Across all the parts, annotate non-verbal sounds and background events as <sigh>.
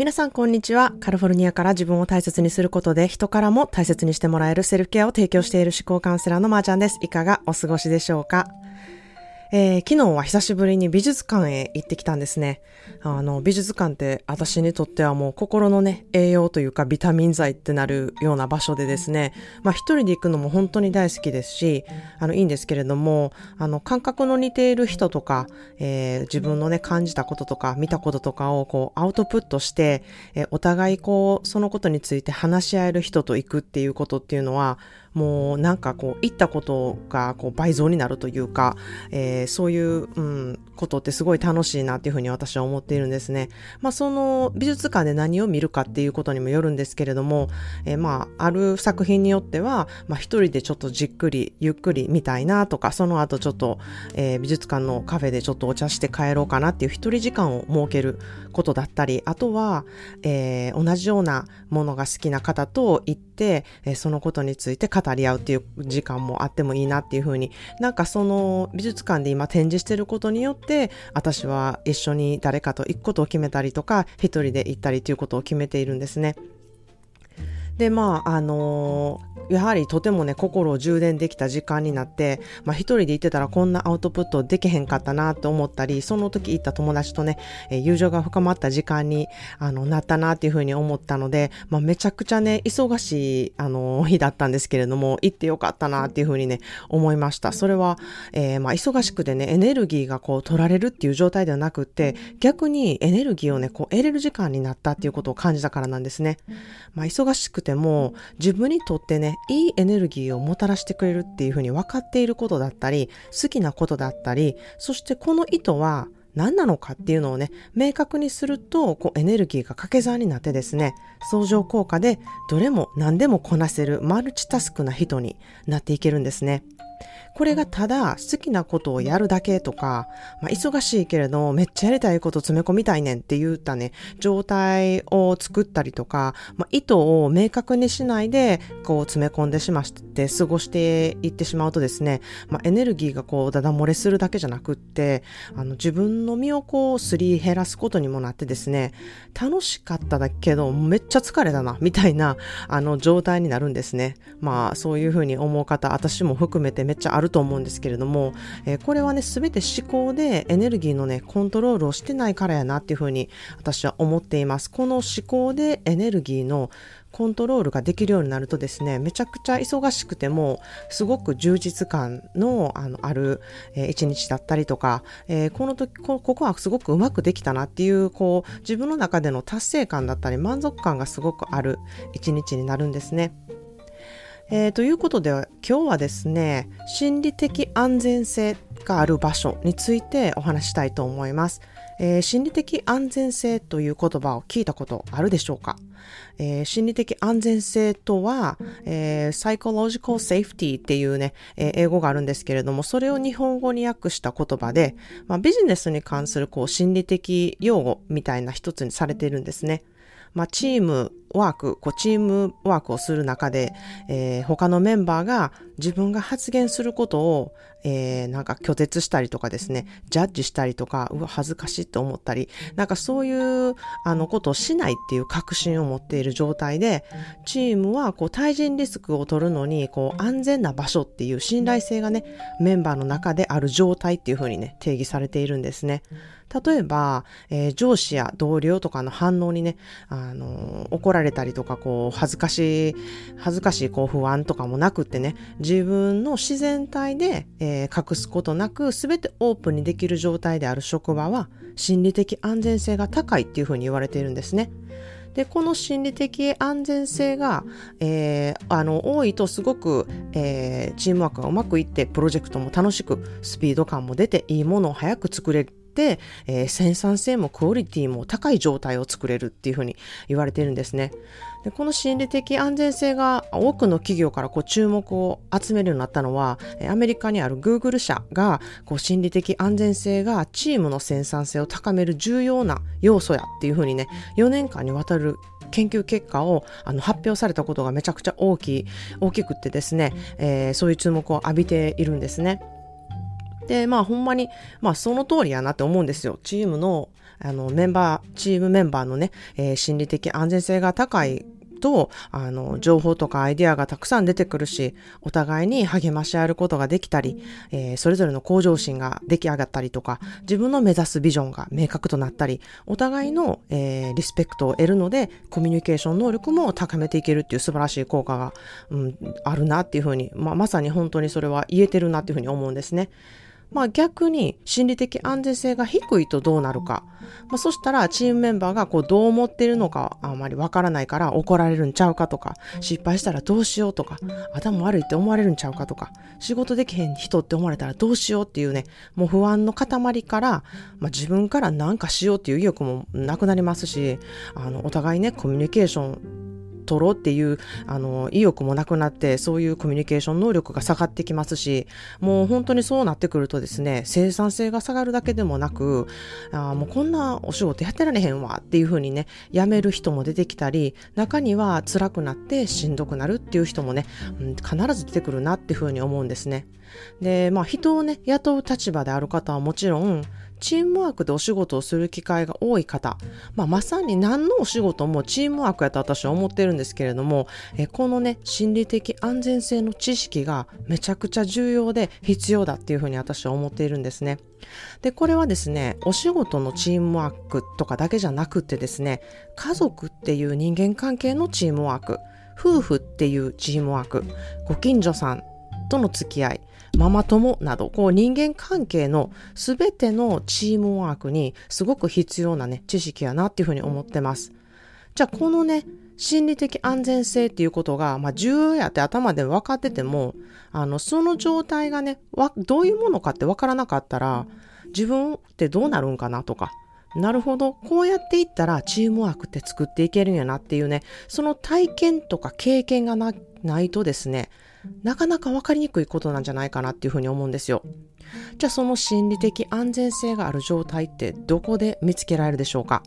皆さんこんにちは。カリフォルニアから自分を大切にすることで人からも大切にしてもらえるセルフケアを提供している思考カウンセラーのまーちゃんです。いかがお過ごしでしょうか？えー、昨日は久しぶりに美術館へ行ってきたんですね。あの、美術館って私にとってはもう心のね、栄養というかビタミン剤ってなるような場所でですね、まあ一人で行くのも本当に大好きですし、あの、いいんですけれども、あの、感覚の似ている人とか、えー、自分のね、感じたこととか、見たこととかをこう、アウトプットして、えー、お互いこう、そのことについて話し合える人と行くっていうことっていうのは、もうなんかこう、行ったことがこう倍増になるというか、えー、そういう、うん、ことってすごい楽しいなっていうふうに私は思っているんですね。まあその美術館で何を見るかっていうことにもよるんですけれども、えー、まあある作品によっては、まあ一人でちょっとじっくりゆっくり見たいなとか、その後ちょっと、えー、美術館のカフェでちょっとお茶して帰ろうかなっていう一人時間を設けることだったり、あとは、えー、同じようなものが好きな方と行って、えー、そのことについて語り合うっていう時間もあってもいいなっていうふうに、なんかその美術館で今展示してることによって、私は一緒に誰かと行くことを決めたりとか、一人で行ったりということを決めているんですね。で、まあ、あのー、やはりとてもね、心を充電できた時間になって、まあ一人で行ってたらこんなアウトプットできへんかったなと思ったり、その時行った友達とね、え友情が深まった時間に、あの、なったなっていうふうに思ったので、まあめちゃくちゃね、忙しい、あの、日だったんですけれども、行ってよかったなっていうふうにね、思いました。それは、えー、まあ忙しくてね、エネルギーがこう取られるっていう状態ではなくって、逆にエネルギーをね、こう得れる時間になったっていうことを感じたからなんですね。まあ忙しくても自分にとってね、いいエネルギーをもたらしてくれるっていうふうに分かっていることだったり、好きなことだったり、そしてこの意図は何なのかっていうのをね、明確にすると、こうエネルギーが掛け算になってですね、相乗効果でどれも何でもこなせるマルチタスクな人になっていけるんですね。これがただ好きなことをやるだけとか、まあ、忙しいけれどめっちゃやりたいこと詰め込みたいねんって言ったね、状態を作ったりとか、まあ、意図を明確にしないで、こう詰め込んでしまって過ごしていってしまうとですね、まあ、エネルギーがこうダダ漏れするだけじゃなくって、あの自分の身をこうすり減らすことにもなってですね、楽しかっただけどめっちゃ疲れたな、みたいな、あの状態になるんですね。まあそういうふうに思う方、私も含めてめっちゃあると思うんですけれども、えー、これはね、すべて思考でエネルギーのね、コントロールをしてないからやなっていうふうに私は思っています。この思考でエネルギーのコントロールができるようになるとですね、めちゃくちゃ忙しくても、すごく充実感のあのある、えー、一日だったりとか、えー、この時こ、ここはすごくうまくできたなっていう、こう、自分の中での達成感だったり満足感がすごくある一日になるんですね。えー、ということで今日はですね心理的安全性がある場所についてお話したいと思います、えー、心理的安全性という言葉を聞いたことあるでしょうか、えー、心理的安全性とは、えー、psychological safety っていうね、え、英語があるんですけれども、それを日本語に訳した言葉で、まあ、ビジネスに関するこう心理的用語みたいな一つにされているんですね。まあ、チームワーク、こうチームワークをする中で、えー、他のメンバーが自分が発言することを、えー、なんか拒絶したりとかですね、ジャッジしたりとか、うわ、恥ずかしいと思ったり、なんかそういう、あの、ことをしないっていう確信を持っている状態で、チームは、こう、対人リスクを取るのに、こう、安全な場所っていう信頼性がね、メンバーの中である状態っていうふうにね、定義されているんですね。例えば、えー、上司や同僚とかの反応にね、あのー、怒られたりとか、こう、恥ずかしい、恥ずかしい、こう、不安とかもなくってね、自分の自然体で、えー、隠すことなく、すべてオープンにできる状態である職場は、心理的安全性が高いっていうふうに言われているんですね。で、この心理的安全性が、えー、あの、多いとすごく、えー、チームワークがうまくいって、プロジェクトも楽しく、スピード感も出て、いいものを早く作れる、えー、生産性もクオリティも高い状態を作れるっていうふうに言われているんですね。でこの心理的安全性が多くの企業からこう注目を集めるようになったのは、アメリカにある Google 社がこう心理的安全性がチームの生産性を高める重要な要素やっていうふうにね、4年間にわたる研究結果をあの発表されたことがめちゃくちゃ大きい、大きくってですね、えー、そういう注目を浴びているんですね。で、まあほんまに、まあその通りやなって思うんですよ。チームの、あの、メンバー、チームメンバーのね、えー、心理的安全性が高いと、あの、情報とかアイデアがたくさん出てくるし、お互いに励まし合えることができたり、えー、それぞれの向上心が出来上がったりとか、自分の目指すビジョンが明確となったり、お互いの、えー、リスペクトを得るので、コミュニケーション能力も高めていけるっていう素晴らしい効果が、うん、あるなっていうふうに、まあ、まさに本当にそれは言えてるなっていうふうに思うんですね。まあ逆に心理的安全性が低いとどうなるか。まあそしたらチームメンバーがこうどう思ってるのかあまりわからないから怒られるんちゃうかとか、失敗したらどうしようとか、頭悪いって思われるんちゃうかとか、仕事できへん人って思われたらどうしようっていうね、もう不安の塊から、まあ自分から何かしようっていう意欲もなくなりますし、あの、お互いね、コミュニケーション取ろうっていう、あの、意欲もなくなって、そういうコミュニケーション能力が下がってきますし、もう本当にそうなってくるとですね、生産性が下がるだけでもなく、あもうこんなお仕事やってられへんわっていうふうにね、辞める人も出てきたり、中には辛くなってしんどくなるっていう人もね、うん、必ず出てくるなっていうふうに思うんですね。で、まあ人をね、雇う立場である方はもちろん、チームワークでお仕事をする機会が多い方、まあ、まさに何のお仕事もチームワークやと私は思ってるんですけれども、えこのね、心理的安全性の知識がめちゃくちゃ重要で必要だっていうふうに私は思っているんですね。で、これはですね、お仕事のチームワークとかだけじゃなくてですね、家族っていう人間関係のチームワーク、夫婦っていうチームワーク、ご近所さんとの付き合い、ママ友など、こう人間関係のすべてのチームワークにすごく必要なね、知識やなっていうふうに思ってます。じゃあこのね、心理的安全性っていうことが、まあ、重要やって頭で分かってても、あの、その状態がね、どういうものかって分からなかったら、自分ってどうなるんかなとか、なるほど。こうやっていったらチームワークって作っていけるんやなっていうね、その体験とか経験がないとですね、なかなか分かりにくいことなんじゃないかなっていうふうに思うんですよ。じゃあその心理的安全性がある状態ってどこで見つけられるでしょうか？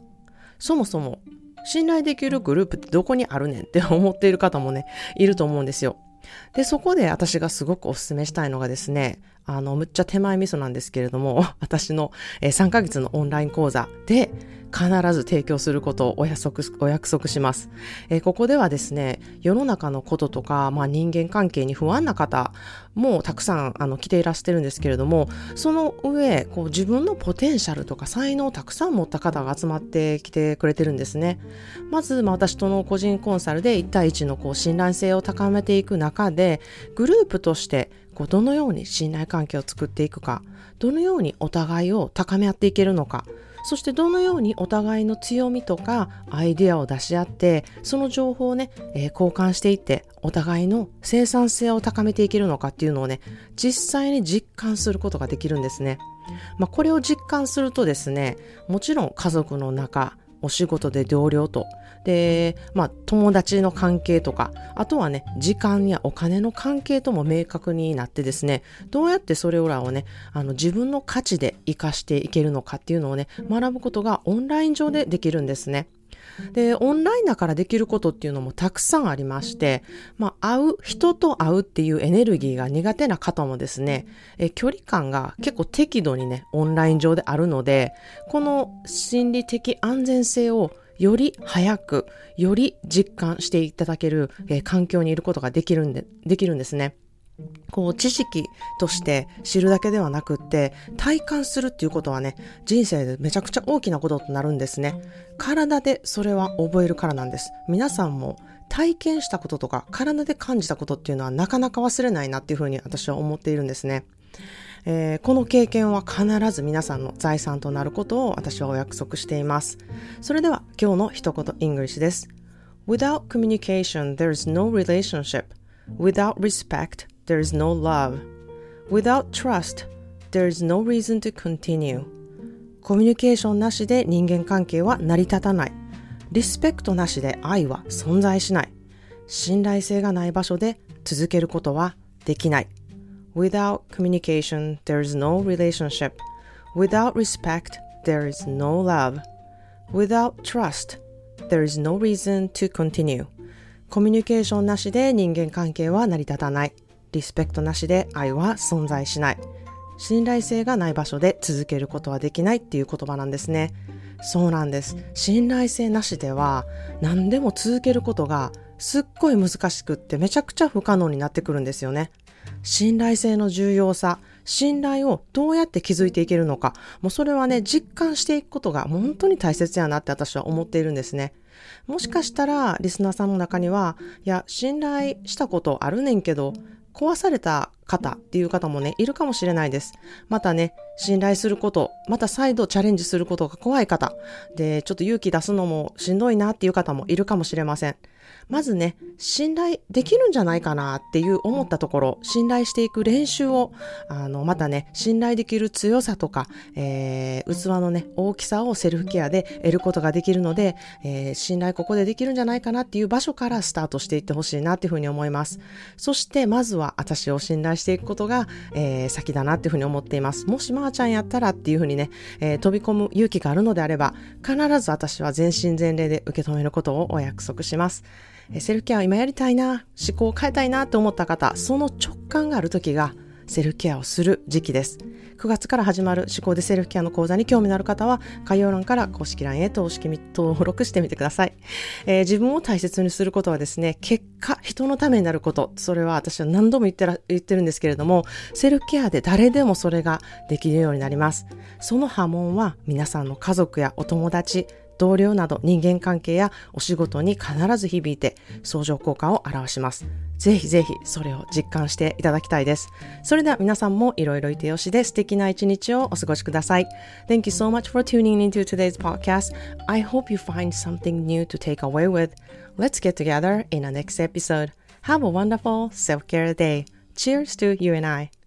そもそも信頼できるグループってどこにあるねんって <laughs> 思っている方もね、いると思うんですよ。で、そこで私がすごくお勧めしたいのがですね、あの、むっちゃ手前味噌なんですけれども、<laughs> 私の3ヶ月のオンライン講座で、必ず提供することをお約束お約束します、えー、ここではですね、世の中のこととか、まあ、人間関係に不安な方もたくさんあの来ていらしてるんですけれども、その上、こう自分のポテンシャルとか才能をたくさん持った方が集まってきてくれてるんですね。まず、まあ、私との個人コンサルで1対1のこう信頼性を高めていく中で、グループとしてこうどのように信頼関係を作っていくか、どのようにお互いを高め合っていけるのか、そしてどのようにお互いの強みとかアイデアを出し合ってその情報をね、えー、交換していってお互いの生産性を高めていけるのかっていうのをね実際に実感することができるんですね。まあ、これを実感するとですねもちろん家族の中お仕事で同僚とで、まあ、友達の関係とか、あとはね、時間やお金の関係とも明確になってですね、どうやってそれらをね、あの、自分の価値で活かしていけるのかっていうのをね、学ぶことがオンライン上でできるんですね。で、オンラインだからできることっていうのもたくさんありまして、まあ、会う、人と会うっていうエネルギーが苦手な方もですね、え距離感が結構適度にね、オンライン上であるので、この心理的安全性をより早く、より実感していただける、え、環境にいることができるんで、できるんですね。こう知識として知るだけではなくって体感するっていうことはね人生でめちゃくちゃ大きなこととなるんですね体でそれは覚えるからなんです皆さんも体験したこととか体で感じたことっていうのはなかなか忘れないなっていうふうに私は思っているんですねえー、この経験は必ず皆さんの財産となることを私はお約束しています。それでは今日の一言 English です。Without communication, there is no relationship. Without respect, there is no love. Without trust, there is no reason to continue. コミュニケーションなしで人間関係は成り立たない。リスペクトなしで愛は存在しない。信頼性がない場所で続けることはできない。Without communication, there is no relationship. Without respect, there is no love. Without trust, there is no reason to continue. コミュニケーションなしで人間関係は成り立たない。リスペクトなしで愛は存在しない。信頼性がない場所で続けることはできないっていう言葉なんですね。そうなんです。信頼性なしでは何でも続けることがすっごい難しくってめちゃくちゃ不可能になってくるんですよね。信頼性の重要さ、信頼をどうやって築いていけるのか、もうそれはね、実感していくことが本当に大切やなって私は思っているんですね。もしかしたら、リスナーさんの中には、いや、信頼したことあるねんけど、壊された方っていう方もね、いるかもしれないです。またね、信頼すること、また再度チャレンジすることが怖い方、で、ちょっと勇気出すのもしんどいなっていう方もいるかもしれません。まずね、信頼できるんじゃないかなっていう思ったところ、信頼していく練習を、あの、またね、信頼できる強さとか、えー、器のね、大きさをセルフケアで得ることができるので、えー、信頼ここでできるんじゃないかなっていう場所からスタートしていってほしいなっていうふうに思います。そして、まずは私を信頼していくことが、えー、先だなっていうふうに思っています。もしまーちゃんやったらっていうふうにね、えー、飛び込む勇気があるのであれば、必ず私は全身全霊で受け止めることをお約束します。セルフケアを今やりたいな、思考を変えたいなと思った方、その直感がある時がセルフケアをする時期です。9月から始まる思考でセルフケアの講座に興味のある方は、概要欄から公式 LINE へと登録してみてください、えー、自分を大切にすることはですね、結果、人のためになること、それは私は何度も言ってら言ってるんですけれども、セルフケアで誰でもそれができるようになります。その波紋は皆さんの家族やお友達、同僚など人間関係やお仕事に必ず響いて相乗効果を表します。ぜひぜひそれを実感していただきたいです。それでは皆さんもいろいろいてよしで素敵な一日をお過ごしください。Thank you so much for tuning into today's podcast. I hope you find something new to take away with. Let's get together in the next episode. Have a wonderful self-care day. Cheers to you and I.